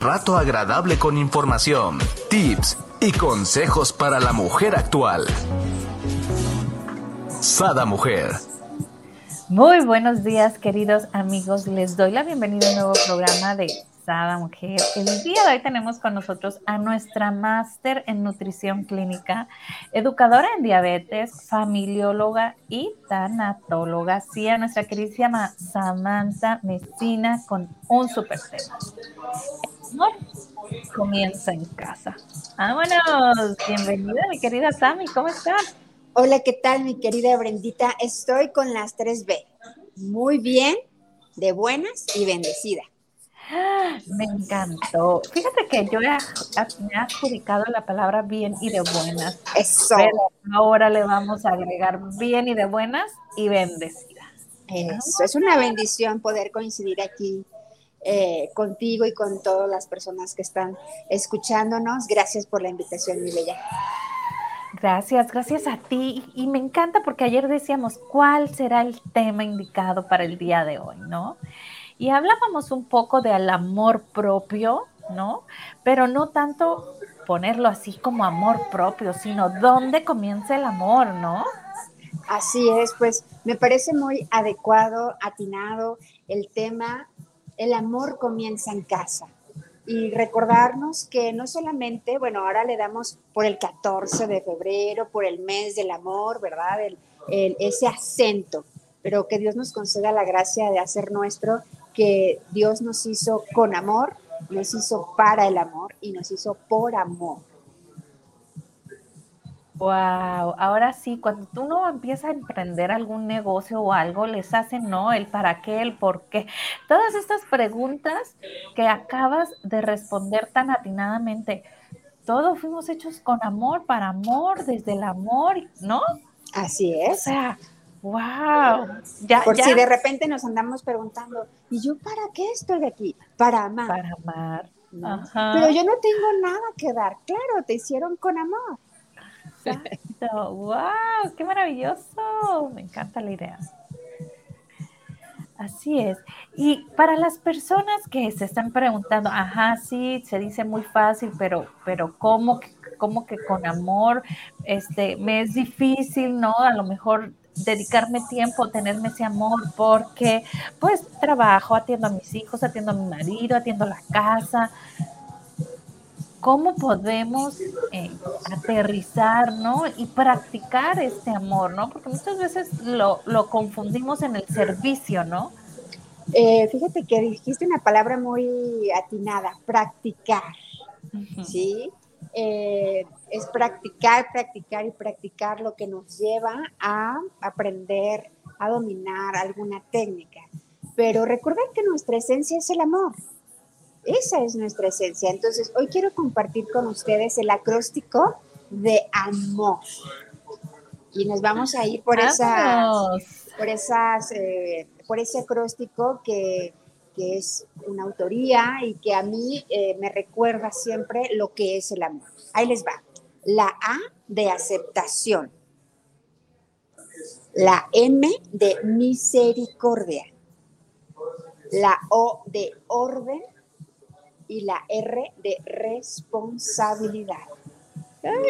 rato agradable con información, tips y consejos para la mujer actual. Sada Mujer. Muy buenos días, queridos amigos. Les doy la bienvenida a un nuevo programa de Sada Mujer. El día de hoy tenemos con nosotros a nuestra máster en nutrición clínica, educadora en diabetes, familióloga y tanatóloga. Sí, a nuestra queridísima Samantha Messina con un super tema amor comienza en casa. Vámonos, bienvenida mi querida Sammy, ¿cómo estás? Hola, ¿qué tal mi querida Brendita? Estoy con las 3B. Muy bien, de buenas y bendecida. Me encantó. Fíjate que yo me he adjudicado la palabra bien y de buenas. Eso. Pero ahora le vamos a agregar bien y de buenas y bendecida. Eso, es una bendición poder coincidir aquí eh, contigo y con todas las personas que están escuchándonos. Gracias por la invitación, mi bella. Gracias, gracias a ti. Y me encanta porque ayer decíamos cuál será el tema indicado para el día de hoy, ¿no? Y hablábamos un poco del amor propio, ¿no? Pero no tanto ponerlo así como amor propio, sino dónde comienza el amor, ¿no? Así es, pues me parece muy adecuado, atinado el tema el amor comienza en casa. Y recordarnos que no solamente, bueno, ahora le damos por el 14 de febrero, por el mes del amor, ¿verdad? ese acento, pero que Dios nos conceda la gracia de hacer nuestro, que Dios nos hizo con amor, nos hizo para el amor y nos hizo por amor. Wow, ahora sí, cuando tú no empiezas a emprender algún negocio o algo, les hacen no, el para qué, el por qué. Todas estas preguntas que acabas de responder tan atinadamente, todos fuimos hechos con amor, para amor, desde el amor, ¿no? Así es. O sea, wow. Ya, Por si de repente nos andamos preguntando, ¿y yo para qué estoy aquí? Para amar. Para amar. Pero yo no tengo nada que dar. Claro, te hicieron con amor. ¡Wow! ¡Qué maravilloso! Me encanta la idea. Así es. Y para las personas que se están preguntando, ajá, sí, se dice muy fácil, pero, pero ¿cómo, cómo que con amor este, me es difícil, ¿no? A lo mejor dedicarme tiempo, tenerme ese amor, porque pues trabajo, atiendo a mis hijos, atiendo a mi marido, atiendo la casa, cómo podemos eh, aterrizar, ¿no? Y practicar este amor, ¿no? Porque muchas veces lo, confundimos en el servicio, ¿no? Eh, fíjate que dijiste una palabra muy atinada, practicar, ¿sí? Eh, es practicar, practicar y practicar lo que nos lleva a aprender, a dominar alguna técnica. Pero recuerden que nuestra esencia es el amor. Esa es nuestra esencia. Entonces, hoy quiero compartir con ustedes el acróstico de amor. Y nos vamos a ir por esas, por esas, eh, por ese acróstico que, es una autoría y que a mí eh, me recuerda siempre lo que es el amor. Ahí les va. La A de aceptación. La M de misericordia. La O de orden y la R de responsabilidad.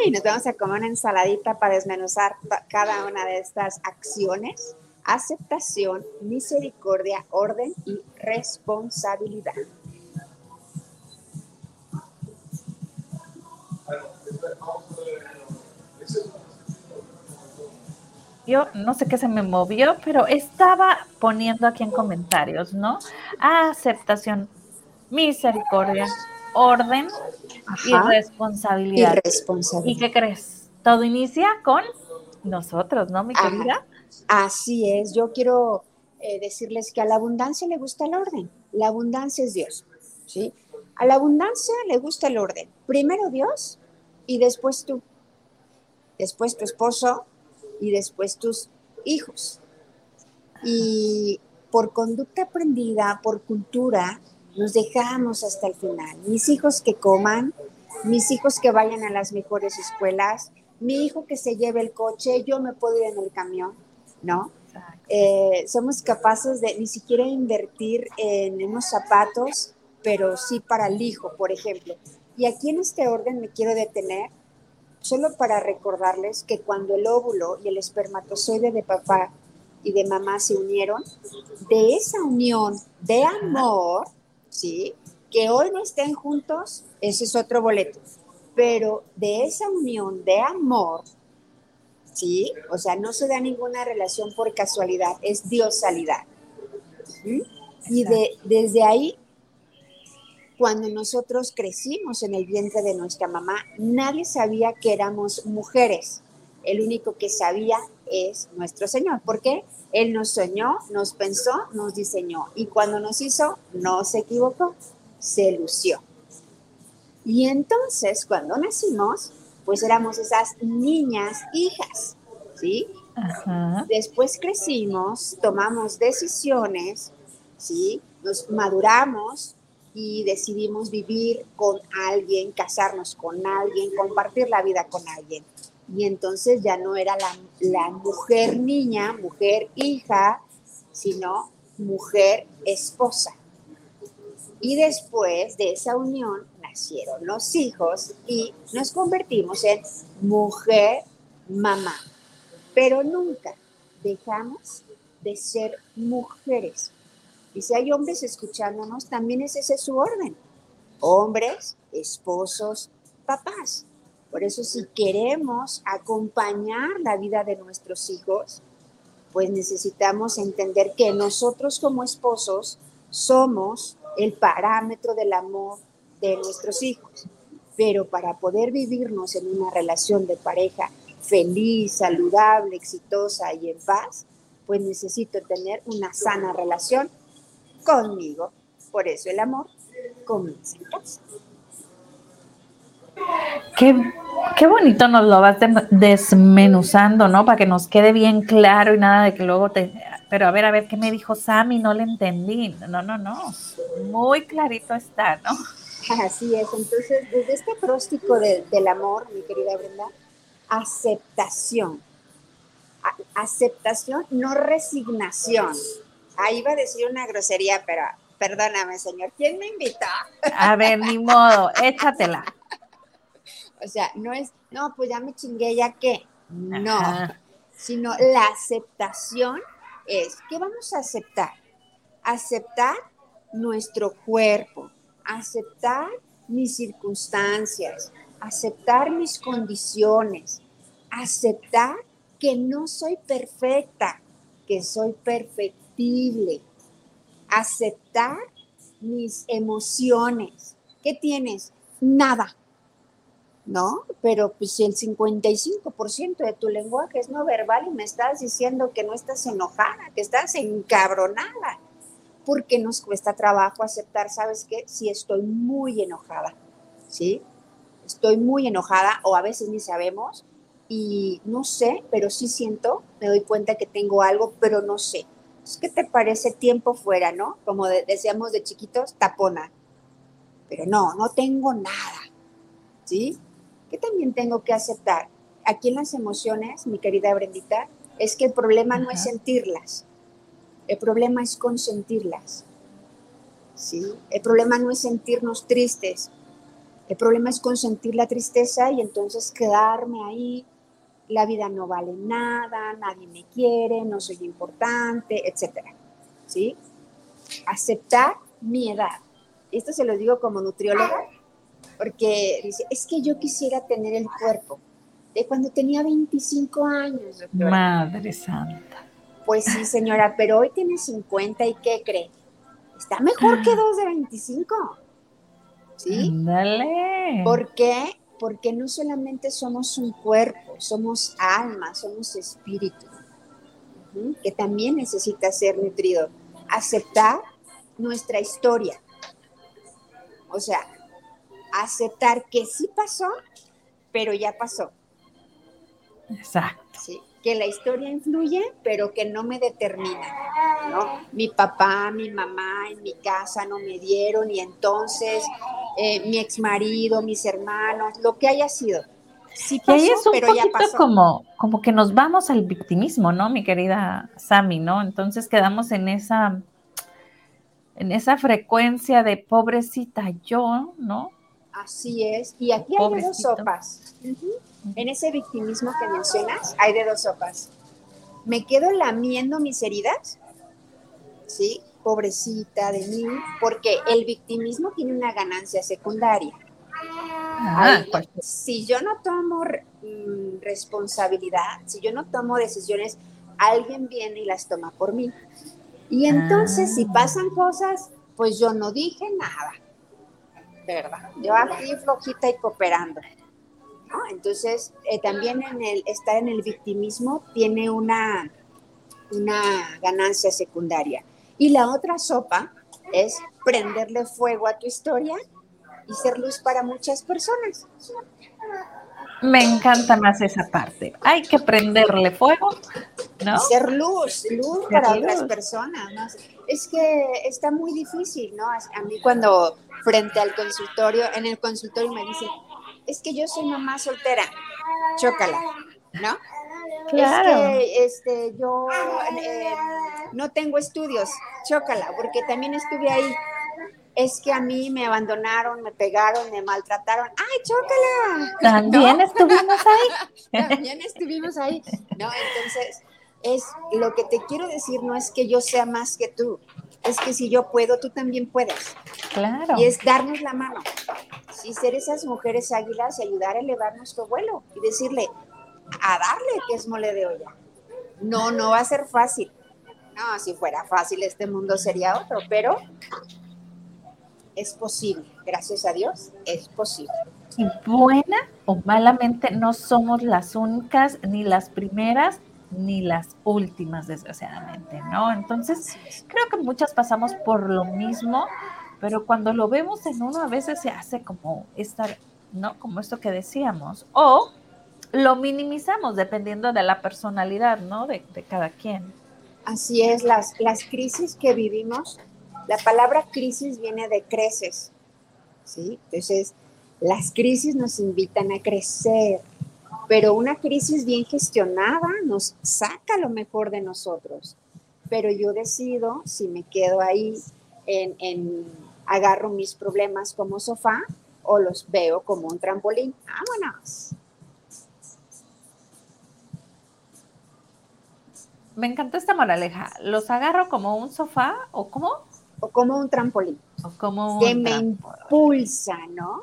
Y nos vamos a comer una ensaladita para desmenuzar cada una de estas acciones. Aceptación, misericordia, orden y responsabilidad. Yo no sé qué se me movió, pero estaba poniendo aquí en comentarios, ¿no? Aceptación, misericordia, orden y responsabilidad. Y responsabilidad. ¿Y qué crees? Todo inicia con nosotros, ¿no, mi querida? Así es. Yo quiero eh, decirles que a la abundancia le gusta el orden. La abundancia es Dios, ¿sí? A la abundancia le gusta el orden. Primero Dios y después tú. Después tu esposo y después tus hijos. Y por conducta aprendida, por cultura, nos dejamos hasta el final. Mis hijos que coman, mis hijos que vayan a las mejores escuelas, mi hijo que se lleve el coche, yo me puedo ir en el camión, ¿no? Eh, somos capaces de ni siquiera invertir en unos zapatos pero sí para el hijo, por ejemplo. Y aquí en este orden me quiero detener solo para recordarles que cuando el óvulo y el espermatozoide de papá y de mamá se unieron, de esa unión de amor, ¿sí? Que hoy no estén juntos, ese es otro boleto, pero de esa unión de amor, ¿sí? O sea, no se da ninguna relación por casualidad, es diosalidad. Y de, desde ahí, cuando nosotros crecimos en el vientre de nuestra mamá, nadie sabía que éramos mujeres. El único que sabía es nuestro Señor. ¿Por qué? Él nos soñó, nos pensó, nos diseñó. Y cuando nos hizo, no se equivocó, se lució. Y entonces, cuando nacimos, pues éramos esas niñas hijas, ¿sí? Después crecimos, tomamos decisiones, ¿sí? Nos maduramos y decidimos vivir con alguien, casarnos con alguien, compartir la vida con alguien. Y entonces ya no era la, la mujer niña, mujer hija, sino mujer esposa. Y después de esa unión nacieron los hijos y nos convertimos en mujer mamá pero nunca dejamos de ser mujeres. Y si hay hombres escuchándonos, también es ese su orden. Hombres, esposos, papás. Por eso si queremos acompañar la vida de nuestros hijos, pues necesitamos entender que nosotros como esposos somos el parámetro del amor de nuestros hijos. Pero para poder vivirnos en una relación de pareja feliz, saludable, exitosa y en paz, pues necesito tener una sana relación conmigo. Por eso el amor comienza en casa. Qué, bonito nos lo vas desmenuzando, ¿no? Para que nos quede bien claro y nada de que luego te... Pero a ver, a ver, ¿qué me dijo Sammy? No le entendí. No, no, no. Muy clarito está, ¿no? Así es. Entonces, desde este próstico del amor, mi querida Brenda, aceptación. aceptación, no resignación. Ahí iba a decir una grosería, pero perdóname, señor. ¿Quién me invitó? A ver, ni modo, échatela. O sea, no es, no, pues ya me chingué, ya que. No, sino la aceptación es, ¿qué vamos a aceptar? Aceptar nuestro cuerpo, aceptar mis circunstancias, aceptar mis condiciones, aceptar que no soy perfecta, que soy perfectible, aceptar mis emociones. ¿Qué tienes? Nada. ¿No? Pero pues si el 55% de tu lenguaje es no verbal y me estás diciendo que no estás enojada, que estás encabronada, porque nos cuesta trabajo aceptar, ¿sabes qué? Si estoy muy enojada, ¿sí? estoy muy enojada o a veces ni sabemos y no sé, pero sí siento, me doy cuenta que tengo algo, pero no sé. ¿Qué te parece tiempo fuera, no? Como decíamos de chiquitos, tapona. Pero no, no tengo nada. ¿Sí? ¿Qué también tengo que aceptar? Aquí en las emociones, mi querida Brendita, es que el problema no es sentirlas. El problema es consentirlas. ¿Sí? El problema no es sentirnos tristes. El problema es consentir la tristeza y entonces quedarme ahí. La vida no vale nada, nadie me quiere, no soy importante, etc. ¿Sí? Aceptar mi edad. Esto se lo digo como nutrióloga, porque dice, es que yo quisiera tener el cuerpo de cuando tenía 25 años. Madre Santa. Pues sí, señora, pero hoy tiene 50 y ¿qué cree? Está mejor que dos de 25. ¿sí? Dale. ¿Por qué? Porque no solamente somos un cuerpo, somos alma, somos espíritu, que también necesita ser nutrido. Aceptar nuestra historia. O sea, aceptar que sí pasó, pero ya pasó. Exacto. Sí, que la historia influye, pero que no me determina. ¿no? Mi papá, mi mamá en mi casa no me dieron y entonces eh, mi ex marido, mis hermanos, lo que haya sido. Sí pasó, es un pero ya pasó. Como, como que nos vamos al victimismo, ¿no, mi querida Sami, ¿no? Entonces quedamos en esa en esa frecuencia de pobrecita yo, ¿no? Así es. Y aquí hay de dos sopas. En ese victimismo que mencionas, hay de dos sopas. Me quedo lamiendo mis heridas, ¿sí? Pobrecita de mí, porque el victimismo tiene una ganancia secundaria. Ah, si yo no tomo mm, responsabilidad, si yo no tomo decisiones, alguien viene y las toma por mí. Y entonces, si ah. pasan cosas, pues yo no dije nada, ¿verdad? Yo aquí flojita y cooperando. Entonces, eh, también en el, estar en el victimismo tiene una, una ganancia secundaria. Y la otra sopa es prenderle fuego a tu historia y ser luz para muchas personas. Me encanta más esa parte. Hay que prenderle fuego, ¿no? Ser luz, luz para otras personas. Es que está muy difícil, ¿no? A mí cuando frente al consultorio, en el consultorio me dicen, es que yo soy mamá soltera, chócala, ¿no? Claro. Es que este, yo eh, no tengo estudios, chócala, porque también estuve ahí es que a mí me abandonaron, me pegaron, me maltrataron. ¡Ay, chócala! También estuvimos ahí. También estuvimos ahí. No, entonces, es lo que te quiero decir no es que yo sea más que tú, es que si yo puedo, tú también puedes. Claro. Y es darnos la mano. Si ser esas mujeres águilas y ayudar a elevar nuestro vuelo y decirle, a darle que es mole de olla. No, no va a ser fácil. No, si fuera fácil este mundo sería otro, pero es posible, gracias a Dios, es posible. Y buena o malamente no somos las únicas, ni las primeras, ni las últimas, desgraciadamente, ¿no? Entonces, creo que muchas pasamos por lo mismo, pero cuando lo vemos en uno a veces se hace como esta, ¿no? Como esto que decíamos, o lo minimizamos dependiendo de la personalidad, ¿no? De, de cada quien. Así es, las, las crisis que vivimos la palabra crisis viene de creces, ¿sí? Entonces, las crisis nos invitan a crecer, pero una crisis bien gestionada nos saca lo mejor de nosotros. Pero yo decido si me quedo ahí en, en agarro mis problemas como sofá o los veo como un trampolín. Vámonos. Me encanta esta moraleja. ¿Los agarro como un sofá o como? o como un trampolín. O como que me impulsa, ¿no?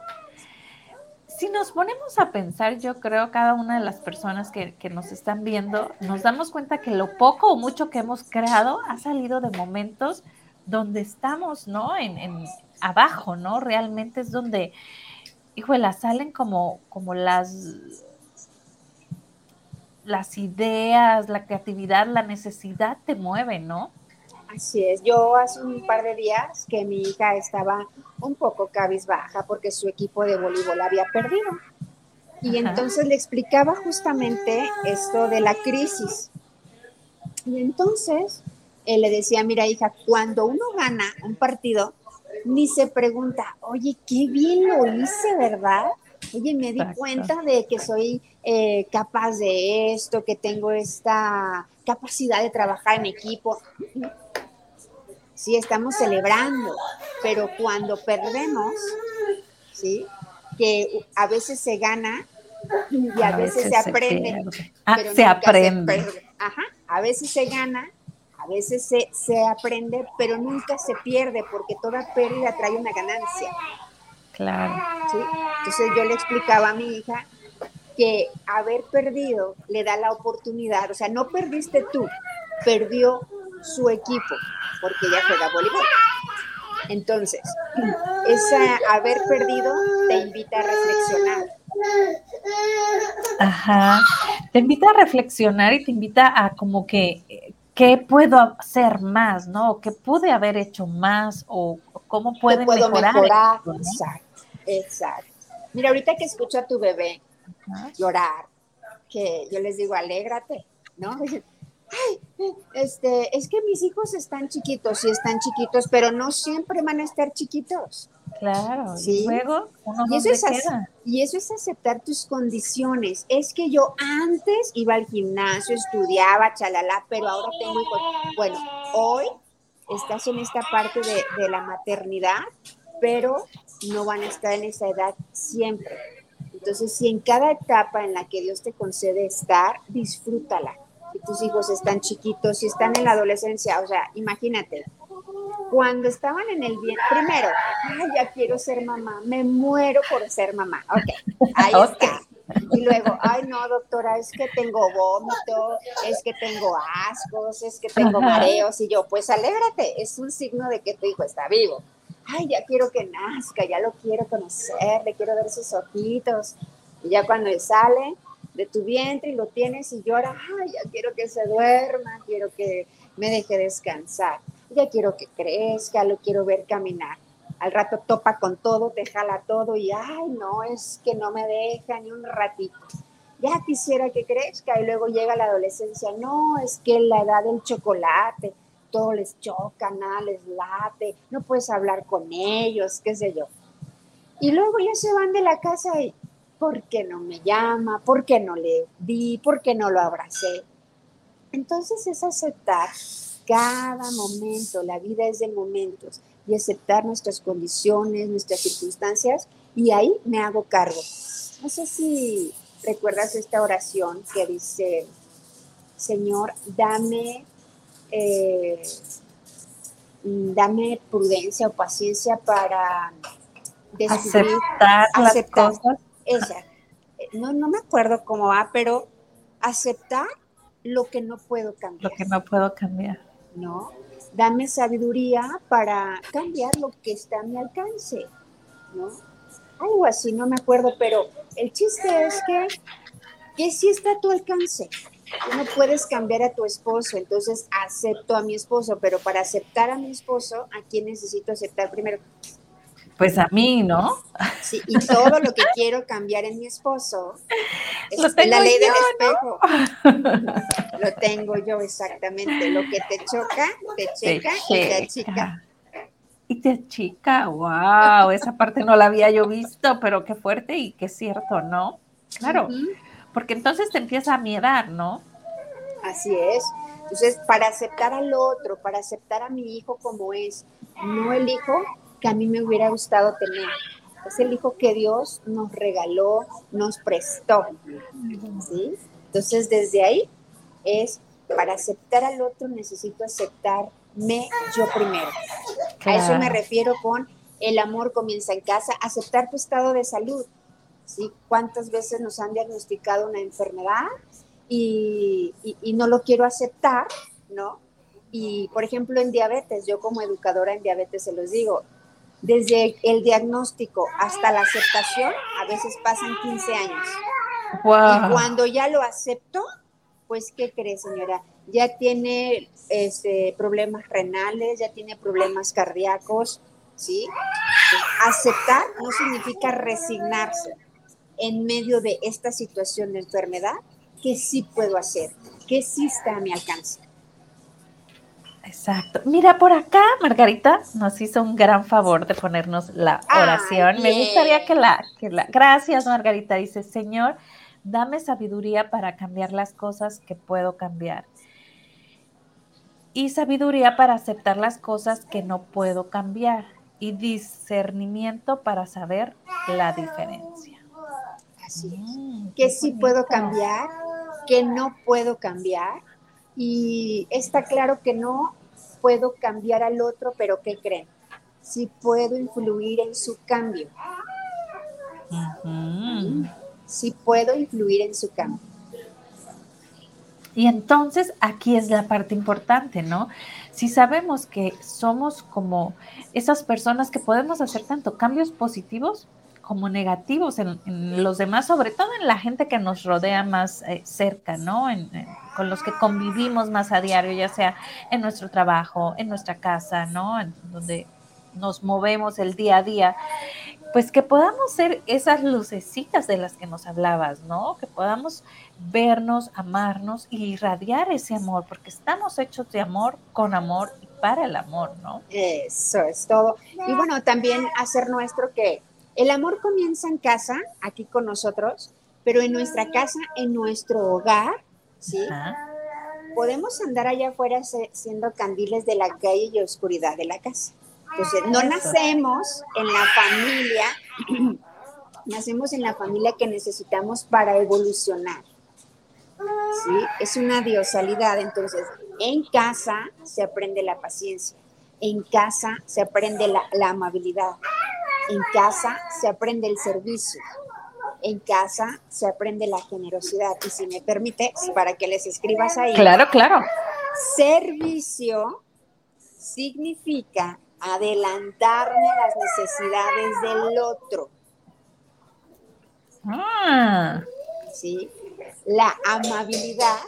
Si nos ponemos a pensar, yo creo cada una de las personas que, nos están viendo, nos damos cuenta que lo poco o mucho que hemos creado ha salido de momentos donde estamos, ¿no? En, en abajo, ¿no? Realmente es donde, híjole, salen como, como las las ideas, la creatividad, la necesidad te mueve, ¿no? Así es, yo hace un par de días que mi hija estaba un poco cabizbaja porque su equipo de voleibol había perdido. Y entonces le explicaba justamente esto de la crisis. Y entonces él le decía, mira hija, cuando uno gana un partido, ni se pregunta, oye, qué bien lo hice, ¿verdad? Oye, me di cuenta de que soy eh, capaz de esto, que tengo esta capacidad de trabajar en equipo sí estamos celebrando, pero cuando perdemos, sí, que a veces se gana y a, veces, se aprende. Ah, se aprende. Ajá, a veces se gana, a veces se, se aprende, pero nunca se pierde porque toda pérdida trae una ganancia. Claro. ¿sí? Entonces yo le explicaba a mi hija que haber perdido le da la oportunidad, o sea, no perdiste tú, perdió su equipo, porque ella juega voleibol. Entonces, esa haber perdido te invita a reflexionar. Ajá, te invita a reflexionar y te invita a como que, ¿qué puedo hacer más, no? ¿Qué pude haber hecho más? ¿O cómo puedo mejorar? Exacto, exacto. Mira, ahorita que escucho a tu bebé llorar, que yo les digo, alégrate, ¿no? Ay, este, es que mis hijos están chiquitos, sí están chiquitos, pero no siempre van a estar chiquitos. Claro, ¿sí? y luego y eso, es, y eso es aceptar tus condiciones. Es que yo antes iba al gimnasio, estudiaba, chalala, pero ahora tengo hijos. Bueno, hoy estás en esta parte de, de la maternidad, pero no van a estar en esa edad siempre. Entonces, si en cada etapa en la que Dios te concede estar, disfrútala. Si tus hijos están chiquitos, si están en la adolescencia, o sea, imagínate, cuando estaban en el bien, primero, ay, ya quiero ser mamá, me muero por ser mamá. Ok, ahí está. Y luego, ay, no, doctora, es que tengo vómito, es que tengo ascos, es que tengo mareos. Y yo, pues alégrate, es un signo de que tu hijo está vivo. Ay, ya quiero que nazca, ya lo quiero conocer, le quiero ver sus ojitos. Y ya cuando él sale de tu vientre y lo tienes y llora, ay, ya quiero que se duerma, quiero que me deje descansar ya quiero que crezca, lo quiero ver caminar. Al rato topa con todo, te jala todo y, ay, no, es que no me deja ni un ratito. Ya quisiera que crezca y luego llega la adolescencia, no, es que la edad del chocolate, todo les choca, nada les late, no puedes hablar con ellos, qué sé yo. Y luego ya se van de la casa y, ¿por qué no me llama? ¿Por qué no le di? ¿Por qué no lo abracé? Entonces es aceptar cada momento, la vida es de momentos y aceptar nuestras condiciones, nuestras circunstancias y ahí me hago cargo. No sé si recuerdas esta oración que dice, Señor, dame, eh, dame prudencia o paciencia para aceptar, aceptar las cosas. Esa. No, no me acuerdo cómo va, pero aceptar lo que no puedo cambiar. Lo que no puedo cambiar. ¿no? Dame sabiduría para cambiar lo que está a mi alcance, ¿no? Algo así, no me acuerdo, pero el chiste es que, que sí está a tu alcance. Tú no puedes cambiar a tu esposo, entonces acepto a mi esposo, pero para aceptar a mi esposo, ¿a quién necesito aceptar primero? Pues a mí, ¿no? Sí, y todo lo que quiero cambiar en mi esposo es la ley del espejo. Lo tengo yo exactamente. Lo que te choca, te checa y te achica. Y te achica, wow, esa parte no la había yo visto, pero qué fuerte y qué cierto, ¿no? Claro, porque entonces te empieza a mirar, ¿no? Así es. Entonces, para aceptar al otro, para aceptar a mi hijo como es, no el hijo que a mí me hubiera gustado tener. Es el hijo que Dios nos regaló, nos prestó. ¿sí? Entonces, desde ahí es, para aceptar al otro necesito aceptarme yo primero. A eso me refiero con el amor comienza en casa, aceptar tu estado de salud. ¿sí? ¿Cuántas veces nos han diagnosticado una enfermedad y, y no lo quiero aceptar, ¿no? Y, por ejemplo, en diabetes, yo como educadora en diabetes se los digo, desde el diagnóstico hasta la aceptación, a veces pasan 15 años. Y cuando ya lo acepto, pues, ¿qué cree, señora? Ya tiene este, problemas renales, ya tiene problemas cardíacos, ¿sí? aceptar no significa resignarse en medio de esta situación de enfermedad, que sí puedo hacer, que sí está a mi alcance. Exacto. Mira, por acá Margarita nos hizo un gran favor de ponernos la oración. Me gustaría que la, que la... Gracias, Margarita. Dice, Señor, dame sabiduría para cambiar las cosas que puedo cambiar. Y sabiduría para aceptar las cosas que no puedo cambiar. Y discernimiento para saber la diferencia. Así es. Mm, que sí puedo cambiar, que no puedo cambiar y está claro que no puedo cambiar al otro, pero ¿qué creen? Sí puedo influir en su cambio. Sí puedo influir en su cambio. Y entonces aquí es la parte importante, ¿no? Si sabemos que somos como esas personas que podemos hacer tanto cambios positivos como negativos en, los demás, sobre todo en la gente que nos rodea más eh, cerca, ¿no? con los que convivimos más a diario, ya sea en nuestro trabajo, en nuestra casa, ¿no? En donde nos movemos el día a día, pues que podamos ser esas lucecitas de las que nos hablabas, ¿no? Que podamos vernos, amarnos y irradiar ese amor, porque estamos hechos de amor, con amor y para el amor, ¿no? Eso es todo. Y bueno, también hacer nuestro que el amor comienza en casa, aquí con nosotros, pero en nuestra casa, en nuestro hogar, ¿sí? podemos andar allá afuera siendo candiles de la calle y oscuridad de la casa. Entonces, no nacemos en la familia, nacemos en la familia que necesitamos para evolucionar. ¿Sí? Es una diosalidad. Entonces, en casa se aprende la paciencia, en casa se aprende la, la amabilidad, en casa se aprende el servicio, en casa se aprende la generosidad. Y si me permites, para que les escribas ahí. Claro, claro. Servicio significa adelantarme las necesidades del otro. Ah. ¿Sí? La amabilidad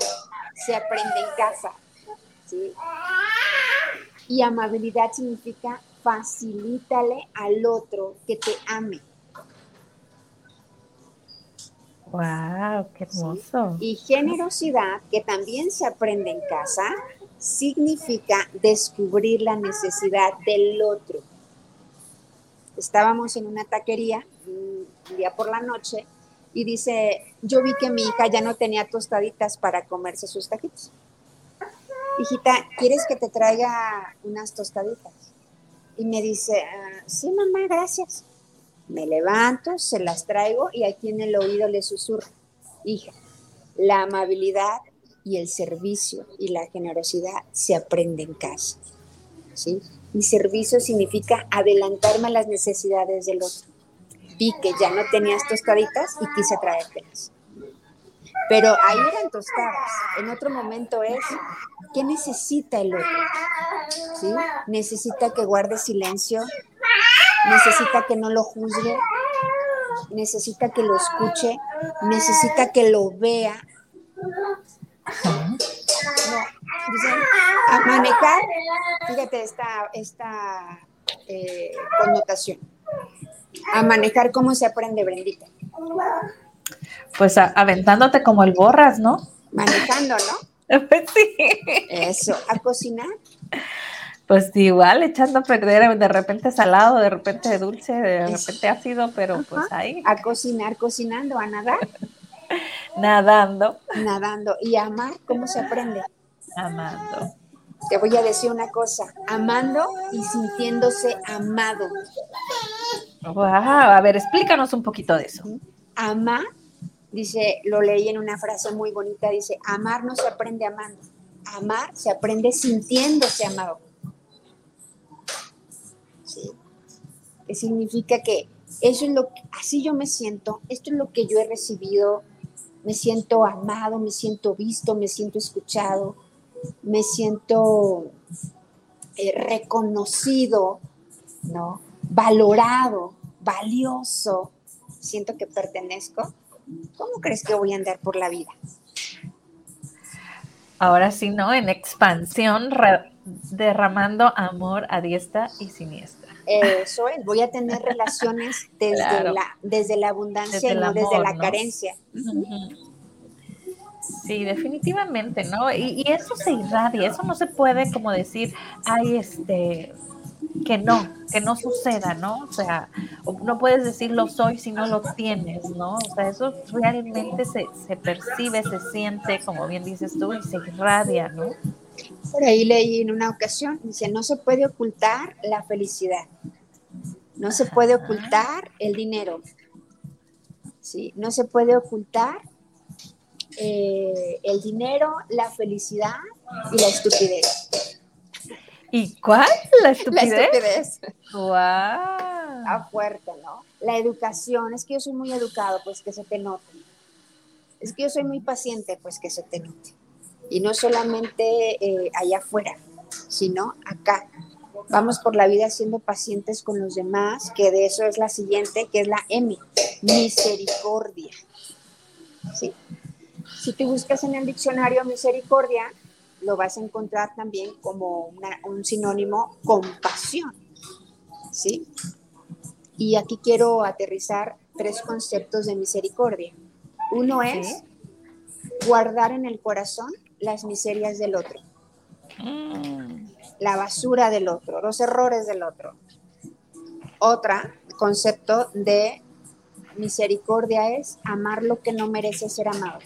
se aprende en casa. ¿sí? Y amabilidad significa facilítale al otro que te ame. ¡Wow! ¡Qué hermoso! Y generosidad, que también se aprende en casa, significa descubrir la necesidad del otro. Estábamos en una taquería un día por la noche y dice, yo vi que mi hija ya no tenía tostaditas para comerse sus taquitos. Hijita, ¿quieres que te traiga unas tostaditas? Y me dice, ah, sí, mamá, gracias. Me levanto, se las traigo y aquí en el oído le susurro, hija, la amabilidad y el servicio y la generosidad se aprende en casa. ¿sí? Y servicio significa adelantarme a las necesidades del otro. Vi que ya no tenías tostaditas y quise traértelas. Pero ahí eran tostadas. En otro momento es, ¿qué necesita el otro? ¿Sí? Necesita que guarde silencio, necesita que no lo juzgue, necesita que lo escuche, necesita que lo vea. A manejar, fíjate esta, esta eh, connotación. A manejar cómo se aprende, Brendita. Pues aventándote como el borras, ¿no? Manejando, ¿no? Pues sí. Eso, a cocinar. Pues igual, echando a perder de repente salado, de repente dulce, de repente ácido, pero pues ahí. A cocinar, cocinando, a nadar. Nadando. Nadando. ¿Y amar cómo se aprende? Amando. Te voy a decir una cosa, amando y sintiéndose amado. Wow, a ver, explícanos un poquito de eso. Amar, dice, lo leí en una frase muy bonita, dice, amar no se aprende amando, amar se aprende sintiéndose amado. ¿sí? Que significa que eso es lo que, así yo me siento, esto es lo que yo he recibido, me siento amado, me siento visto, me siento escuchado, me siento eh, reconocido, ¿no? Valorado, valioso, siento que pertenezco. ¿Cómo crees que voy a andar por la vida? Ahora sí, ¿no? En expansión, derramando amor a diestra y siniestra. Eso es, voy a tener relaciones desde, la, desde la abundancia y no desde la carencia. Sí, definitivamente, ¿no? Y, y, eso se irradia, eso no se puede como decir, ay, este, que no, que no suceda, ¿no? O sea, no puedes decir lo soy si no lo tienes, ¿no? O sea, eso realmente se, se percibe, se siente, como bien dices tú, y se irradia, ¿no? Por ahí leí en una ocasión, dice, no se puede ocultar la felicidad, no se puede ocultar el dinero, ¿sí? No se puede ocultar eh, el dinero, la felicidad y la estupidez. ¿Y cuál? La estupidez. La estupidez. ¡Wow! Está fuerte, ¿no? La educación, es que yo soy muy educado, pues que se te note. Es que yo soy muy paciente, pues que se te note. Y no solamente eh, allá afuera, sino acá. Vamos por la vida siendo pacientes con los demás, que de eso es la siguiente, que es la M, misericordia. ¿Sí? Si tú buscas en el diccionario misericordia, lo vas a encontrar también como un sinónimo compasión. ¿Sí? Y aquí quiero aterrizar tres conceptos de misericordia. Uno es guardar en el corazón las miserias del otro, mm. la basura del otro, los errores del otro. Otra concepto de misericordia es amar lo que no merece ser amado.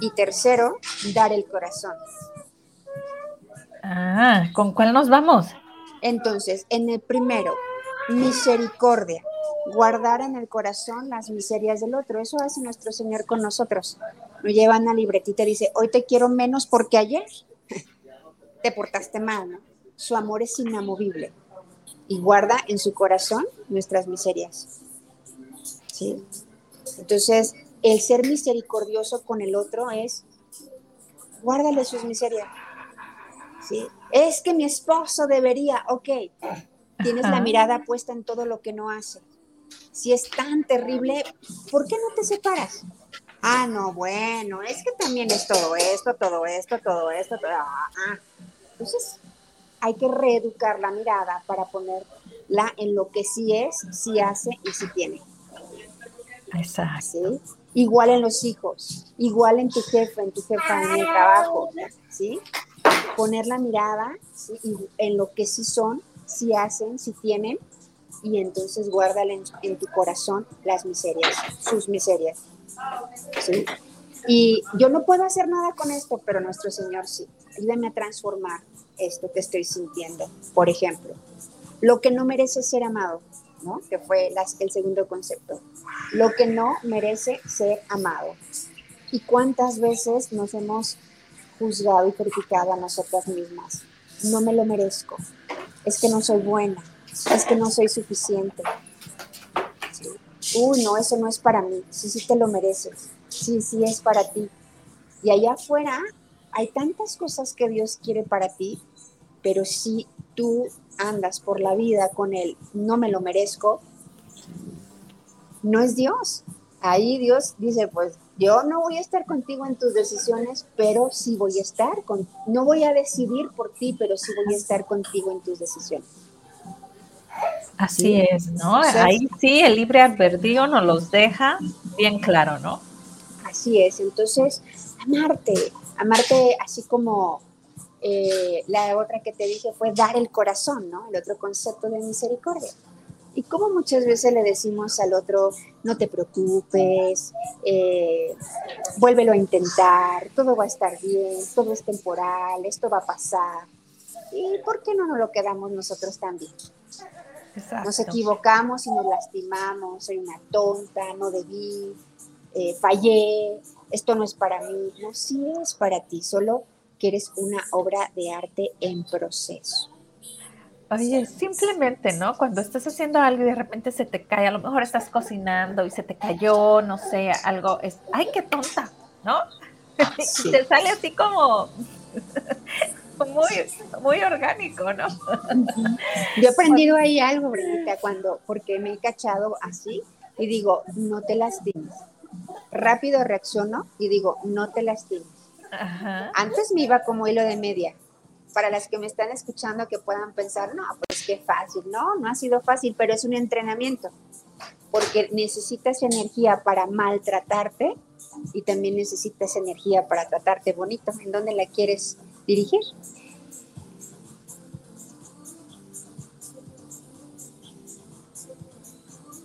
Y tercero, dar el corazón. Ah, ¿con cuál nos vamos? Entonces, en el primero, misericordia, guardar en el corazón las miserias del otro. Eso hace nuestro Señor con nosotros. Nos llevan a libretita y dice, hoy te quiero menos porque ayer te portaste mal, ¿no? Su amor es inamovible y guarda en su corazón nuestras miserias. ¿Sí? Entonces, el ser misericordioso con el otro es, guárdale sus miserias. ¿Sí? Es que mi esposo debería, ok, tienes la mirada puesta en todo lo que no hace. Si es tan terrible, ¿por qué no te separas? Ah, no, bueno, es que también es todo esto, todo esto, todo esto, todo... Ah, ah. Entonces, hay que reeducar la mirada para ponerla en lo que sí es, sí hace y sí tiene. Exacto. Igual en los hijos, igual en tu jefe, en tu jefa, en el trabajo, ¿sí? Poner la mirada en lo que sí son, sí hacen, sí tienen, y entonces guárdale en, tu corazón las miserias, sus miserias. ¿sí? Y yo no puedo hacer nada con esto, pero nuestro Señor sí. Ayúdame a transformar esto que estoy sintiendo. Por ejemplo, lo que no merece ser amado, ¿no? Que fue el segundo concepto. Lo que no merece ser amado. ¿Y cuántas veces nos hemos juzgado y criticado a nosotras mismas? No me lo merezco. Es que no soy buena. Es que no soy suficiente. Uy, no, eso no es para mí. Sí, sí te lo mereces. Sí, sí es para ti. Y allá afuera hay tantas cosas que Dios quiere para ti pero si tú andas por la vida con el no me lo merezco, no es Dios. Ahí Dios dice, pues yo no voy a estar contigo en tus decisiones, pero sí voy a estar con, no voy a decidir por ti, pero sí voy a estar contigo en tus decisiones. Así es, ¿no? Ahí sí el libre albedrío nos los deja bien claro, ¿no? Así es, entonces, amarte, amarte así como eh, la otra que te dije fue dar el corazón, ¿no? El otro concepto de misericordia. Y como muchas veces le decimos al otro, no te preocupes, eh, vuélvelo a intentar, todo va a estar bien, todo es temporal, esto va a pasar. ¿Y por qué no nos lo quedamos nosotros también? Nos equivocamos y nos lastimamos, soy una tonta, no debí, eh, fallé, esto no es para mí. No, sí es para ti, solo que eres una obra de arte en proceso. Oye, simplemente, ¿no? Cuando estás haciendo algo y de repente se te cae, a lo mejor estás cocinando y se te cayó, no sé, algo, es, ¡ay, qué tonta! ¿No? y te sale así como muy, muy orgánico, ¿no? Yo he aprendido ahí algo, Brenda, cuando, porque me he cachado así y digo, no te lastimes. Rápido reacciono y digo, no te lastimes antes me iba como hilo de media. Para las que me están escuchando que puedan pensar, no, pues qué fácil. No, no ha sido fácil, pero es un entrenamiento. Porque necesitas energía para maltratarte y también necesitas energía para tratarte bonito. ¿En dónde la quieres dirigir?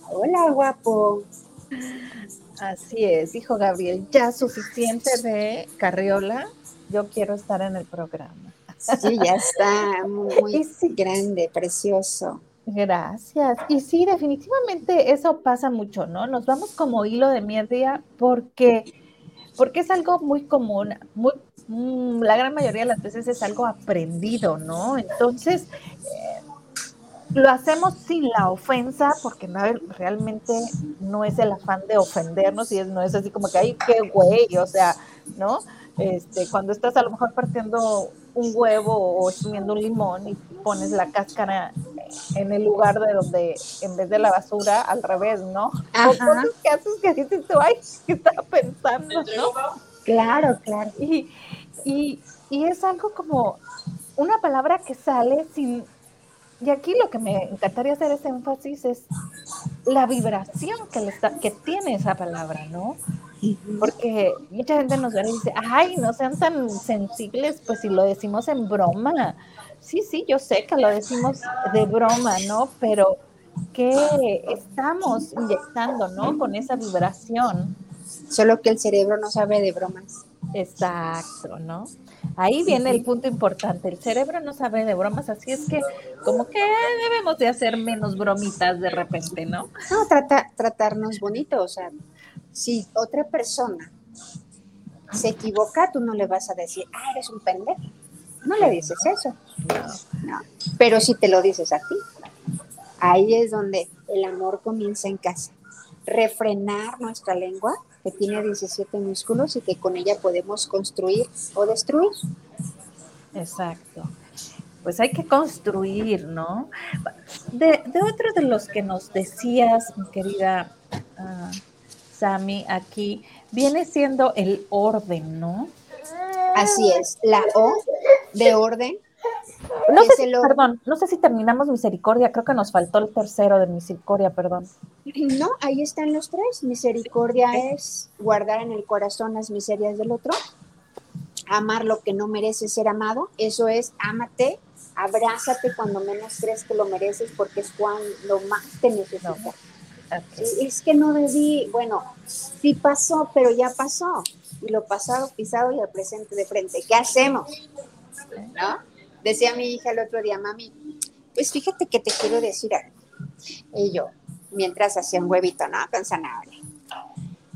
Hola, guapo. Así es, dijo Gabriel, ya suficiente de Carriola, yo quiero estar en el programa. Sí, ya está, muy, grande, precioso. Gracias. Y sí, definitivamente eso pasa mucho, ¿no? Nos vamos como hilo de media porque, porque es algo muy común, muy, mm, la gran mayoría de las veces es algo aprendido, ¿no? Entonces, eh, lo hacemos sin la ofensa, porque no, realmente no es el afán de ofendernos y es, no es así como que, ay, qué güey, o sea, ¿no? Este, cuando estás a lo mejor partiendo un huevo o sumiendo un limón y pones la cáscara en el lugar de donde, en vez de la basura, al revés, ¿no? O cosas que haces que dices tú, ay, ¿qué estaba pensando, no? Claro, claro. Y, y, y es algo como una palabra que sale sin, y aquí lo que me encantaría hacer ese énfasis es la vibración que, le está, que tiene esa palabra, ¿no? Porque mucha gente nos ve y dice, ay, no sean tan sensibles, pues si lo decimos en broma. Sí, sí, yo sé que lo decimos de broma, ¿no? Pero ¿qué estamos inyectando, ¿no? Con esa vibración. Solo que el cerebro no sabe de bromas. Exacto, ¿no? Ahí viene el punto importante. El cerebro no sabe de bromas, así es que como que debemos de hacer menos bromitas de repente, ¿no? No, tratarnos bonito, o sea, si otra persona se equivoca, tú no le vas a decir, ah, eres un pendejo. No le dices eso. No. Pero si te lo dices a ti, ahí es donde el amor comienza en casa. Refrenar nuestra lengua, que tiene 17 músculos y que con ella podemos construir o destruir. Exacto. Pues hay que construir, ¿no? De, otro de los que nos decías, mi querida uh, Sami, aquí viene siendo el orden, ¿no? Así es, la O de orden. No sé, si, perdón, no sé si terminamos misericordia, creo que nos faltó el tercero de misericordia, perdón. No, ahí están los tres. Misericordia es guardar en el corazón las miserias del otro, amar lo que no merece ser amado, eso es ámate, abrázate cuando menos crees que lo mereces porque es cuando más te necesitas. Es que no debí, bueno, sí pasó, pero ya pasó. Y lo pasado pisado y el presente de frente. ¿Qué hacemos? ¿No? Decía mi hija el otro día, mami, pues fíjate que te quiero decir algo. Y yo, mientras hacía un huevito, ¿no? Con zanahoria.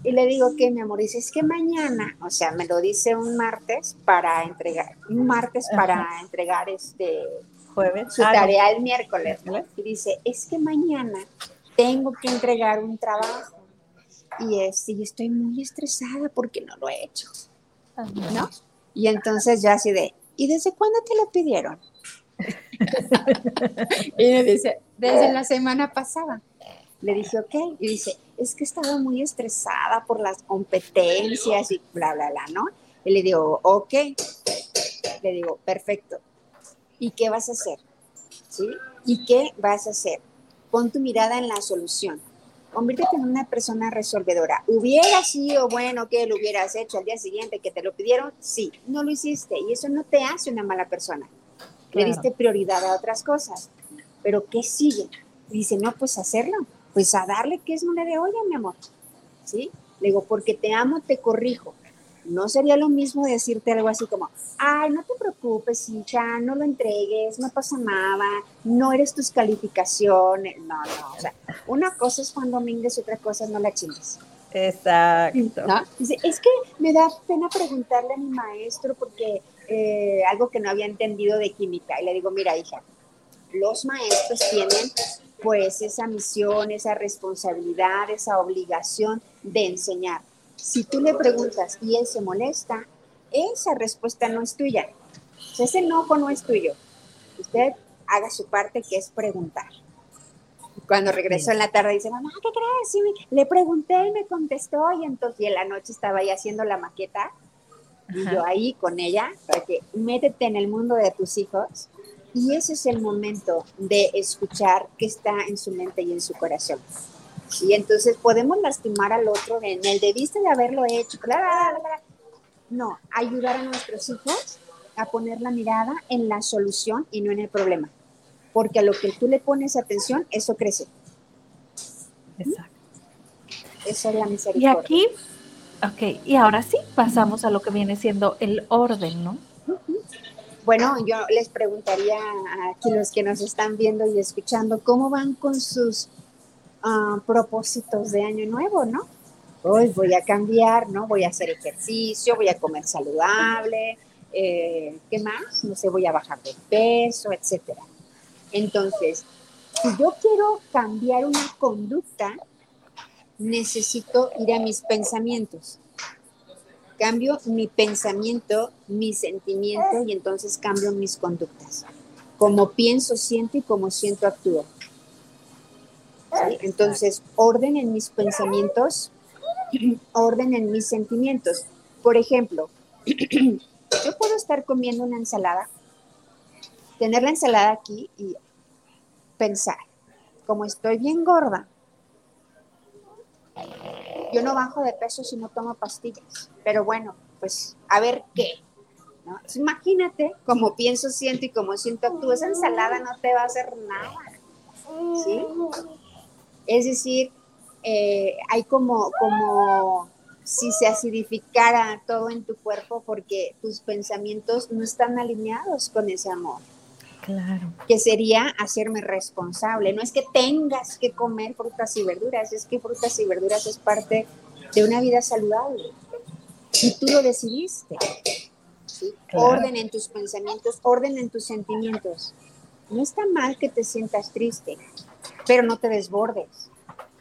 Y le digo que mi amor dice, es que mañana, o sea, me lo dice un martes para entregar, un martes para entregar este jueves. su ah, tarea el miércoles, Y dice, es que mañana tengo que entregar un trabajo y, es, y estoy muy estresada porque no lo he hecho, ¿no? Y entonces ya así de, ¿y desde cuándo te lo pidieron? y me dice, desde la semana pasada. Le dije, ok, y dice, es que estaba muy estresada por las competencias y bla, bla, bla, ¿no? Y le digo, ok, le digo, perfecto. ¿Y qué vas a hacer? ¿Sí? ¿Y qué vas a hacer? pon tu mirada en la solución. Conviértete en una persona resolvedora. ¿Hubiera sido bueno que lo hubieras hecho al día siguiente que te lo pidieron? Sí, no lo hiciste y eso no te hace una mala persona. Le diste prioridad a otras cosas. Pero ¿qué sigue? dice, no, pues hacerlo. Pues a darle que es una de olla, mi amor. ¿Sí? Le digo, porque te amo, te corrijo no sería lo mismo decirte algo así como, ay, no te preocupes, hija, no lo entregues, no pasa nada, no eres tus calificaciones. No, no, o sea, una cosa es cuando mingues y otra cosa es no la chingues. Exacto. Dice, es que me da pena preguntarle a mi maestro porque eh, algo que no había entendido de química. Y le digo, mira, hija, los maestros tienen pues esa misión, esa responsabilidad, esa obligación de enseñar si tú le preguntas y él se molesta, esa respuesta no es tuya. ese enojo no es tuyo. Usted haga su parte que es preguntar. Cuando regresó en la tarde dice, mamá, ¿qué crees? le pregunté y me contestó y entonces y en la noche estaba ahí haciendo la maqueta y yo ahí con ella para que métete en el mundo de tus hijos y ese es el momento de escuchar qué está en su mente y en su corazón. Y entonces podemos lastimar al otro en el debiste de haberlo hecho. No, ayudar a nuestros hijos a poner la mirada en la solución y no en el problema. Porque a lo que tú le pones atención, eso crece. Exacto. Eso es la misericordia. Y aquí, ok, y ahora sí pasamos a lo que viene siendo el orden, ¿no? Bueno, yo les preguntaría a los que nos están viendo y escuchando, ¿cómo van con sus propósitos de año nuevo, ¿no? Hoy voy a cambiar, ¿no? Voy a hacer ejercicio, voy a comer saludable, eh, ¿qué más? No sé, voy a bajar de peso, etcétera. Entonces, si yo quiero cambiar una conducta, necesito ir a mis pensamientos. Cambio mi pensamiento, mi sentimiento y entonces cambio mis conductas. Como pienso, siento y como siento, actúo. Entonces, orden en mis pensamientos, orden en mis sentimientos. Por ejemplo, yo puedo estar comiendo una ensalada, tener la ensalada aquí y pensar, como estoy bien gorda, yo no bajo de peso si no tomo pastillas, pero bueno, pues a ver qué. imagínate cómo pienso, siento y cómo siento, actúo. Esa ensalada no te va a hacer nada. ¿Sí? Es decir, eh, hay como, como si se acidificara todo en tu cuerpo porque tus pensamientos no están alineados con ese amor. Claro. Que sería hacerme responsable. No es que tengas que comer frutas y verduras, es que frutas y verduras es parte de una vida saludable. Y tú lo decidiste. Orden en tus pensamientos, orden en tus sentimientos. No está mal que te sientas triste, pero no te desbordes.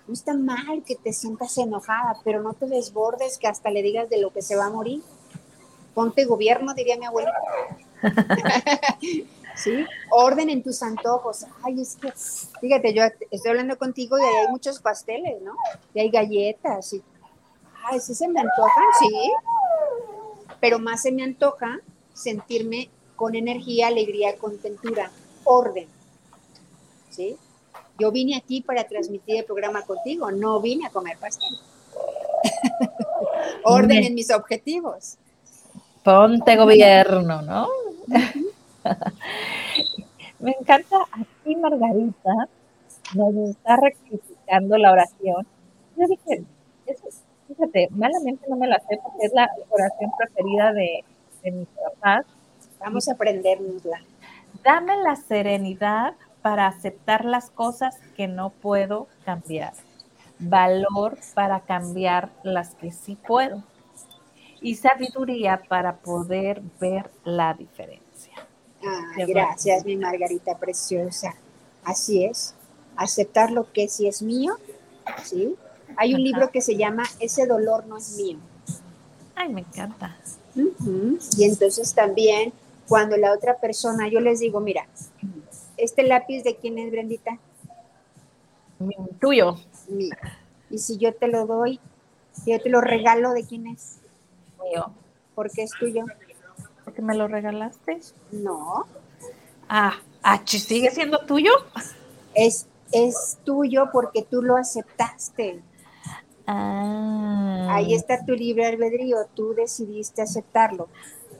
No está mal que te sientas enojada, pero no te desbordes que hasta le digas de lo que se va a morir. Ponte gobierno, diría mi abuelita. ¿Sí? Orden en tus antojos. Ay, es que, fíjate, yo estoy hablando contigo y hay muchos pasteles, ¿no? Y hay galletas. Y, ay, sí se me antojan, sí. Pero más se me antoja sentirme con energía, alegría, contentura, orden. ¿Sí? Yo vine aquí para transmitir el programa contigo, no vine a comer pastel. Orden en mis objetivos. Ponte gobierno, ¿no? Me encanta aquí Margarita nos está rectificando la oración. Yo dije, fíjate, malamente no me la sé porque es la oración preferida de, de mis papás. Vamos a aprendernosla. Dame la serenidad para aceptar las cosas que no puedo cambiar, valor para cambiar las que sí puedo y sabiduría para poder ver la diferencia. Ah, gracias, mi Margarita preciosa. Así es, aceptar lo que sí es mío, ¿sí? Hay un libro que se llama Ese dolor no es mío. Ay, me encanta. Y entonces también cuando la otra persona, yo les digo, mira, ¿Este lápiz de quién es, Brendita? Tuyo. Mío. Y si yo te lo doy, si yo te lo regalo, ¿de quién es? Mío. ¿Por qué es tuyo? ¿Porque me lo regalaste? No. Ah, ah ¿sigue siendo tuyo? Es, es tuyo porque tú lo aceptaste. Ah. Ahí está tu libre albedrío, tú decidiste aceptarlo.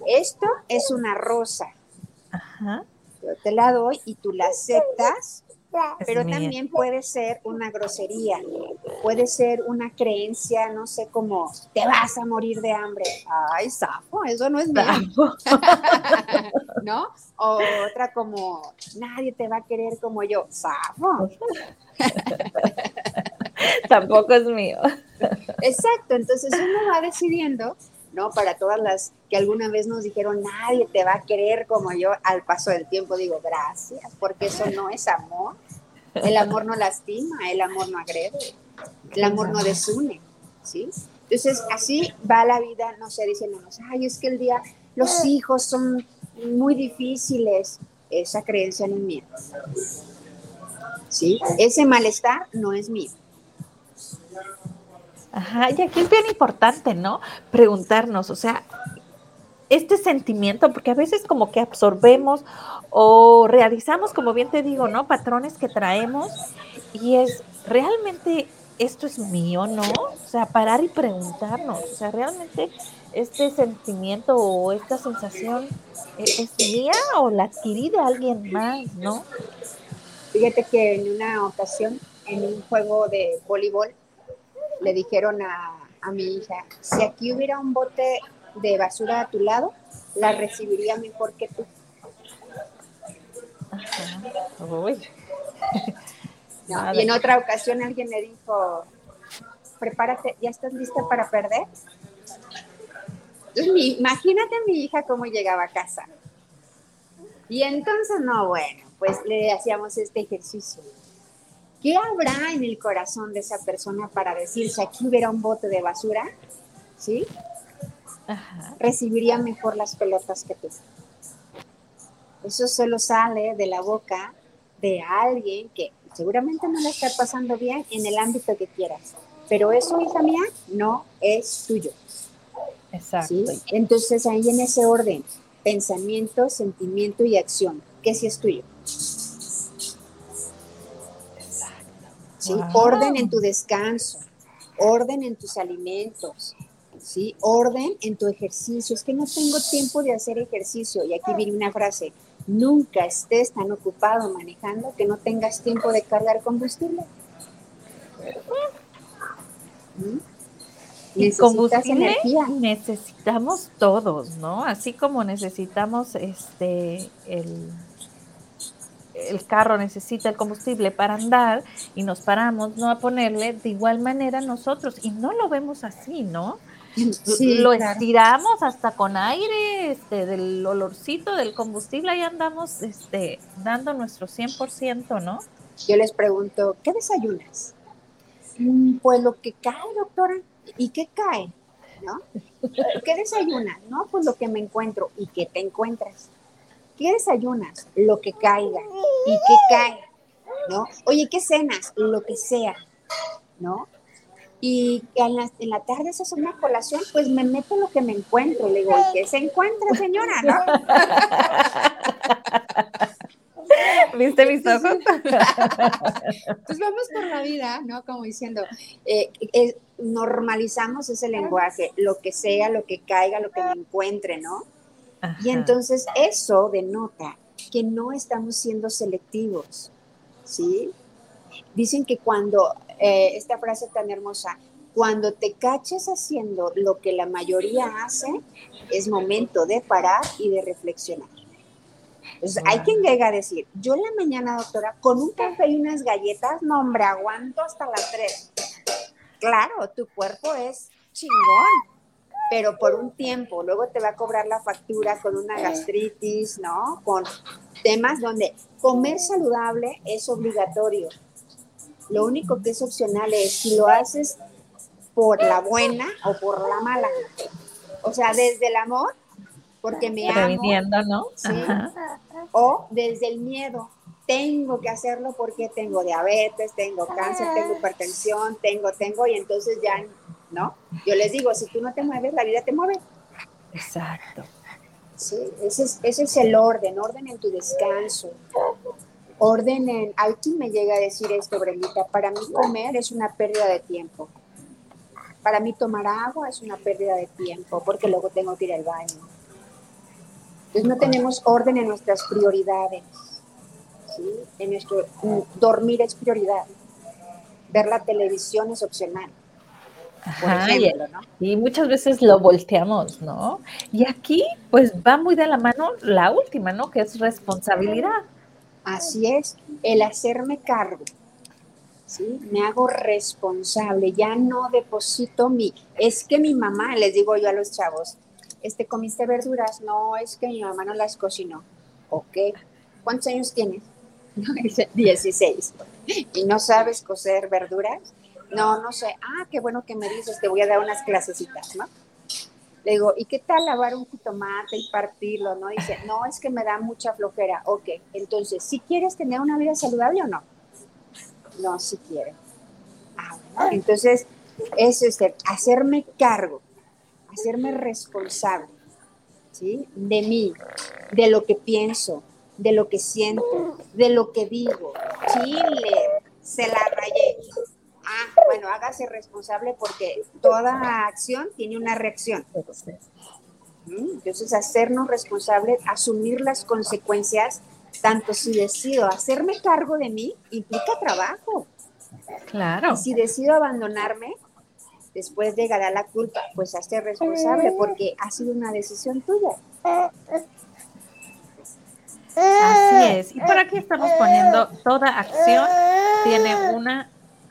Esto es una rosa. Ajá te la doy y tú la aceptas, pero también puede ser una grosería, puede ser una creencia, no sé, como te vas a morir de hambre. Ay, zafo, eso no es mío. ¿No? O otra como nadie te va a querer como yo. Zafo. Tampoco es mío. Exacto, entonces uno va decidiendo ¿no? Para todas las que alguna vez nos dijeron, nadie te va a querer como yo, al paso del tiempo digo, gracias, porque eso no es amor. El amor no lastima, el amor no agrede, el amor no desune, ¿sí? Entonces, así va la vida, no sé, dicen ay, es que el día, los hijos son muy difíciles. Esa creencia no es mía. ¿Sí? Ese malestar no es mío. Ajá, y aquí es bien importante, ¿no? Preguntarnos, o sea, este sentimiento, porque a veces como que absorbemos o realizamos, como bien te digo, ¿no? Patrones que traemos y es, ¿realmente esto es mío, no? O sea, parar y preguntarnos, o sea, ¿realmente este sentimiento o esta sensación es, mía o la adquirí de alguien más, no? Fíjate que en una ocasión, en un juego de voleibol, le dijeron a, mi hija, si aquí hubiera un bote de basura a tu lado, la recibiría mejor que tú. y en otra ocasión alguien le dijo, prepárate, ¿ya estás lista para perder? imagínate a mi hija cómo llegaba a casa. Y entonces, no, bueno, pues le hacíamos este ejercicio. ¿Qué habrá en el corazón de esa persona para decir si aquí hubiera un bote de basura? ¿Sí? Recibiría mejor las pelotas que tú. Eso solo sale de la boca de alguien que seguramente no le está pasando bien en el ámbito que quieras. Pero eso, hija mía, no es tuyo. Exacto. Entonces ahí en ese orden, pensamiento, sentimiento y acción, ¿qué sí es tuyo? Orden en tu descanso, orden en tus alimentos, ¿sí? Orden en tu ejercicio. Es que no tengo tiempo de hacer ejercicio. Y aquí viene una frase, nunca estés tan ocupado manejando que no tengas tiempo de cargar combustible. ¿Mm? Y combustible necesitamos todos, ¿no? Así como necesitamos este el, el carro necesita el combustible para andar y nos paramos no a ponerle, de igual manera nosotros, y no lo vemos así, ¿no? lo estiramos hasta con aire, este, del olorcito del combustible, ahí andamos este, dando nuestro 100%, ¿no? Yo les pregunto, ¿qué desayunas? Mm, pues lo que cae, doctora. ¿Y qué cae? ¿No? ¿Qué desayunas? No, pues lo que me encuentro. ¿Y qué te encuentras? ¿Qué desayunas? Lo que caiga. ¿Y qué cae? ¿No? Oye, ¿qué cenas? Lo que sea. ¿No? Y en la, en la tarde se hace una colación, pues me meto lo que me encuentro. Le digo, ¿y qué se encuentra, señora? ¿No? ¿Viste mis ojos? pues vamos por la vida, ¿no? Como diciendo, eh, eh, normalizamos ese lenguaje, lo que sea, lo que caiga, lo que me encuentre, ¿no? Y entonces eso denota que no estamos siendo selectivos, ¿sí? Dicen que cuando, eh, esta frase tan hermosa, cuando te caches haciendo lo que la mayoría hace, es momento de parar y de reflexionar. Entonces, hay quien llega a decir, yo en la mañana, doctora, con un café y unas galletas, no, hombre, aguanto hasta las tres. Claro, tu cuerpo es chingón, pero por un tiempo, luego te va a cobrar la factura con una gastritis, ¿no? Con temas donde comer saludable es obligatorio. Lo único que es opcional es si lo haces por la buena o por la mala. O sea, desde el amor, porque me amo. ¿no? ¿sí? O desde el miedo. Tengo que hacerlo porque tengo diabetes, tengo cáncer, tengo hipertensión, tengo, tengo, y entonces ya ¿no? Yo les digo, si tú no te mueves, la vida te mueve. Exacto. Sí, ese es, ese es el orden, orden en tu descanso, orden en, alguien me llega a decir esto, Brendita, para mí comer es una pérdida de tiempo. Para mí tomar agua es una pérdida de tiempo, porque luego tengo que ir al baño. Entonces no tenemos orden en nuestras prioridades. ¿sí? En nuestro, dormir es prioridad. Ver la televisión es opcional y, muchas veces lo volteamos, ¿no? Y aquí, pues va muy de la mano la última, ¿no? Que es responsabilidad. Así es, el hacerme cargo. ¿sí? Me hago responsable, ya no deposito mi. Es que mi mamá, les digo yo a los chavos, este, ¿comiste verduras? No, es que mi mamá no las cocinó. Ok. ¿Cuántos años tienes? No, 16. ¿Y no sabes cocer verduras? No, no sé. Ah, qué bueno que me dices, te voy a dar unas clasecitas, ¿no? Le digo, ¿y qué tal lavar un jitomate y partirlo, no? Dice, no, es que me da mucha flojera. Ok, entonces, ¿si quieres tener una vida saludable o no? No, si quiere. Ah, entonces, es este, hacerme cargo, hacerme responsable, ¿sí? De mí, de lo que pienso, de lo que siento, de lo que digo. Chile, se la rayé ah, bueno, hágase responsable porque toda acción tiene una reacción. Entonces, hacernos responsables, asumir las consecuencias, tanto si decido hacerme cargo de mí, implica trabajo. Claro. Y si decido abandonarme, después llegará la culpa, pues hazte responsable porque ha sido una decisión tuya. Así es. Y por aquí estamos poniendo toda acción tiene una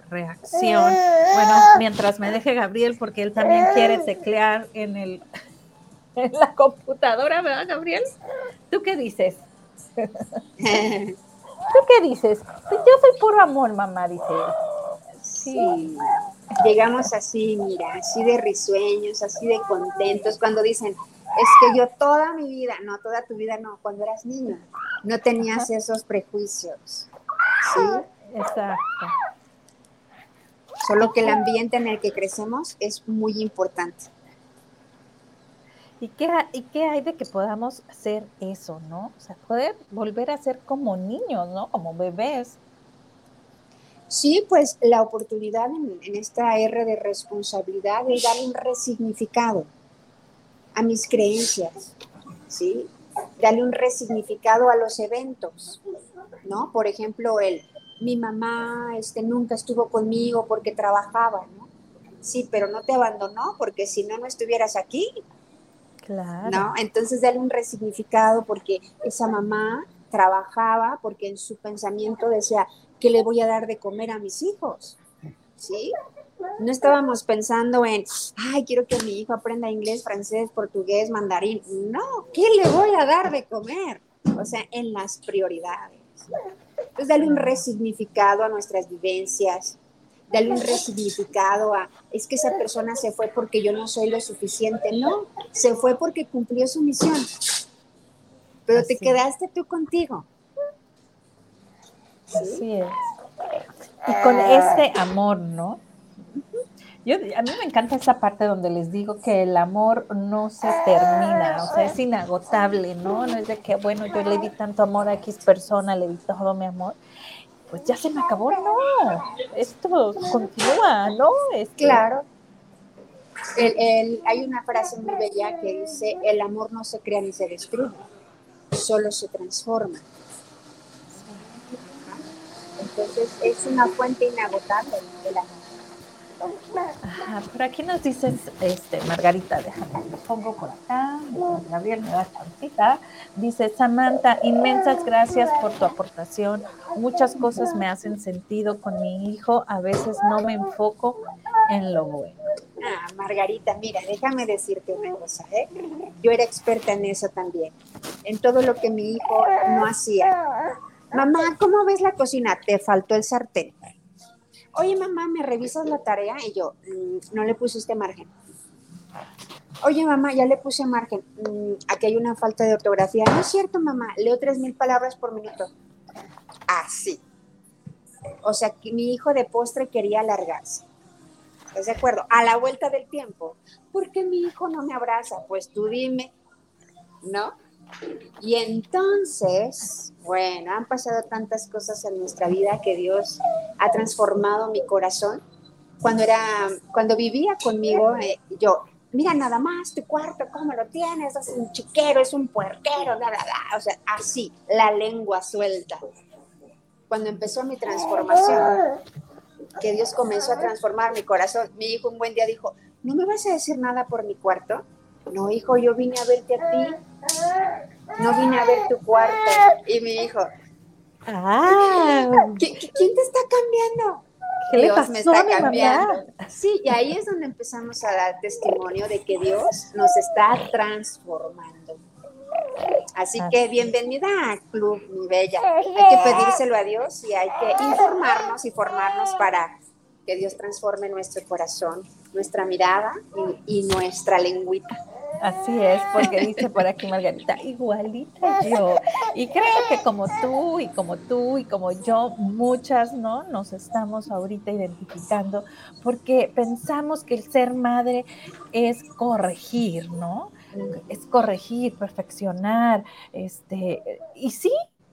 reacción. Bueno, mientras me deje Gabriel, porque él también quiere teclear en, el, en la computadora, ¿verdad, Gabriel? ¿Tú qué dices? ¿Tú qué dices? Pues yo soy puro amor, mamá, dice. Sí. Llegamos así, mira, así de risueños, así de contentos, cuando dicen, es que yo toda mi vida, no, toda tu vida no, cuando eras niña, no tenías esos prejuicios. ¿Sí? Exacto. Solo que el ambiente en el que crecemos es muy importante. ¿Y qué, ¿Y qué hay de que podamos hacer eso, no? O sea, poder volver a ser como niños, ¿no? Como bebés. Sí, pues la oportunidad en, en esta R de responsabilidad es dar un resignificado a mis creencias, ¿sí? Darle un resignificado a los eventos, ¿no? Por ejemplo, el mi mamá este, nunca estuvo conmigo porque trabajaba, ¿no? Sí, pero no te abandonó porque si no, no estuvieras aquí. Claro. ¿No? Entonces, dale un resignificado porque esa mamá trabajaba porque en su pensamiento decía, ¿qué le voy a dar de comer a mis hijos? ¿Sí? No estábamos pensando en, ay, quiero que mi hijo aprenda inglés, francés, portugués, mandarín. No, ¿qué le voy a dar de comer? O sea, en las prioridades. Entonces, dale un resignificado a nuestras vivencias, dale un resignificado a, es que esa persona se fue porque yo no soy lo suficiente. No, se fue porque cumplió su misión. Pero te quedaste tú contigo. Así es. Y con este amor, ¿no? Yo, a mí me encanta esa parte donde les digo que el amor no se termina, o sea, es inagotable, ¿no? No es de que, bueno, yo le di tanto amor a X persona, le di todo mi amor, pues ya se me acabó, no, esto continúa, ¿no? Claro. hay una frase muy bella que dice, el amor no se crea ni se destruye, solo se transforma. Entonces es una fuente inagotable el amor. Por aquí nos dices, este, Margarita, déjame, lo pongo por acá, Gabriel me da chancita. Dice, Samantha, inmensas gracias por tu aportación. Muchas cosas me hacen sentido con mi hijo, a veces no me enfoco en lo bueno. Ah, Margarita, mira, déjame decirte una cosa, ¿eh? Yo era experta en eso también, en todo lo que mi hijo no hacía. Mamá, ¿cómo ves la cocina? Te faltó el sartén oye mamá, ¿me revisas la tarea? Y yo, mm, no le pusiste margen. Oye mamá, ya le puse margen. Mm, aquí hay una falta de ortografía. No es cierto mamá, leo tres mil palabras por minuto. Así. O sea, que mi hijo de postre quería alargarse. ¿Estás de acuerdo? A la vuelta del tiempo. ¿Por qué mi hijo no me abraza? Pues tú dime, ¿no? Y entonces, bueno, han pasado tantas cosas en nuestra vida que Dios ha transformado mi corazón. Cuando era, cuando vivía conmigo, eh, yo, mira nada más tu cuarto, cómo lo tienes, es un chiquero, es un puerquero, nada, o sea, así, la lengua suelta. Cuando empezó mi transformación, que Dios comenzó a transformar mi corazón, mi hijo un buen día dijo, ¿no me vas a decir nada por mi cuarto? No, hijo, yo vine a verte a ti. No vine a ver tu cuarto. Y mi hijo, ah. ¿quién te está cambiando? Dios me está cambiando. Sí, y ahí es donde empezamos a dar testimonio de que Dios nos está transformando. Así que bienvenida a Club Mi Bella. Hay que pedírselo a Dios y hay que informarnos y formarnos para que Dios transforme nuestro corazón, nuestra mirada y, y nuestra lengüita. Así es, porque dice por aquí Margarita, igualita yo. Y creo que como tú y como tú y como yo, muchas, ¿no? Nos estamos ahorita identificando porque pensamos que el ser madre es corregir, ¿no? Es corregir, perfeccionar, este, y sí,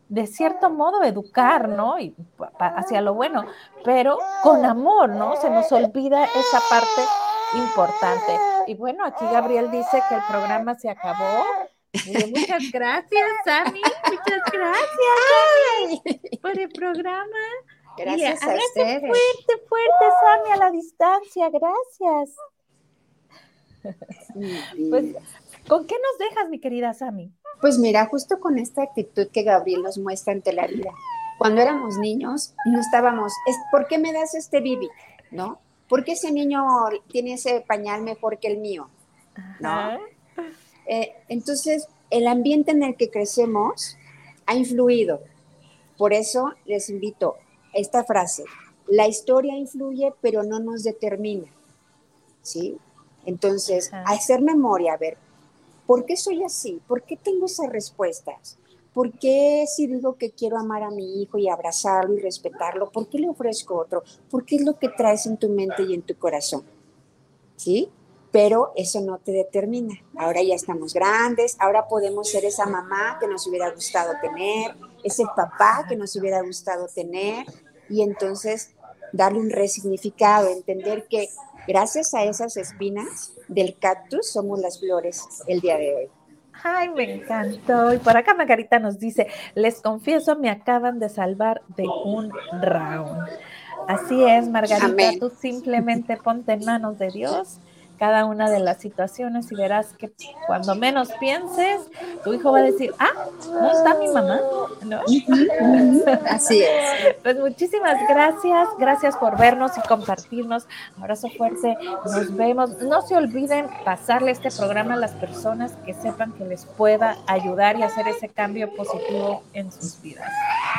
de cierto modo educar, ¿no? Y hacia lo bueno, pero con amor, ¿no? Se nos olvida esa parte importante. Y bueno, aquí Gabriel dice que el programa se acabó. muchas gracias, Sami. Muchas gracias, por el programa. Gracias a ustedes. Fuerte, fuerte, Sami, a la distancia. Gracias. Pues, ¿con qué nos dejas, mi querida Sami? Pues mira, justo con esta actitud que Gabriel nos muestra ante la vida. Cuando éramos niños, no estábamos, ¿por qué me das este bibi? ¿No? ¿Por qué ese niño tiene ese pañal mejor que el mío? ¿No? Eh, entonces, el ambiente en el que crecemos ha influido. Por eso les invito a esta frase. La historia influye, pero no nos determina. ¿Sí? Entonces, a hacer memoria, a ver, ¿por qué soy así? ¿Por qué tengo esas respuestas? ¿Por qué si digo que quiero amar a mi hijo y abrazarlo y respetarlo, por qué le ofrezco otro? ¿Por qué es lo que traes en tu mente y en tu corazón? ¿Sí? Pero eso no te determina. Ahora ya estamos grandes, ahora podemos ser esa mamá que nos hubiera gustado tener, ese papá que nos hubiera gustado tener, y entonces darle un resignificado, entender que gracias a esas espinas del cactus somos las flores el día de hoy. Ay, me encantó. Y por acá Margarita nos dice, les confieso, me acaban de salvar de un round. Así es, Margarita, tú simplemente ponte en manos de Dios cada una de las situaciones y verás que cuando menos pienses, tu hijo va a decir, ah, no está mi mamá, ¿no? Así es. Pues muchísimas gracias, gracias por vernos y compartirnos. abrazo fuerte, nos vemos. No se olviden pasarle este programa a las personas que sepan que les pueda ayudar y hacer ese cambio positivo en sus vidas.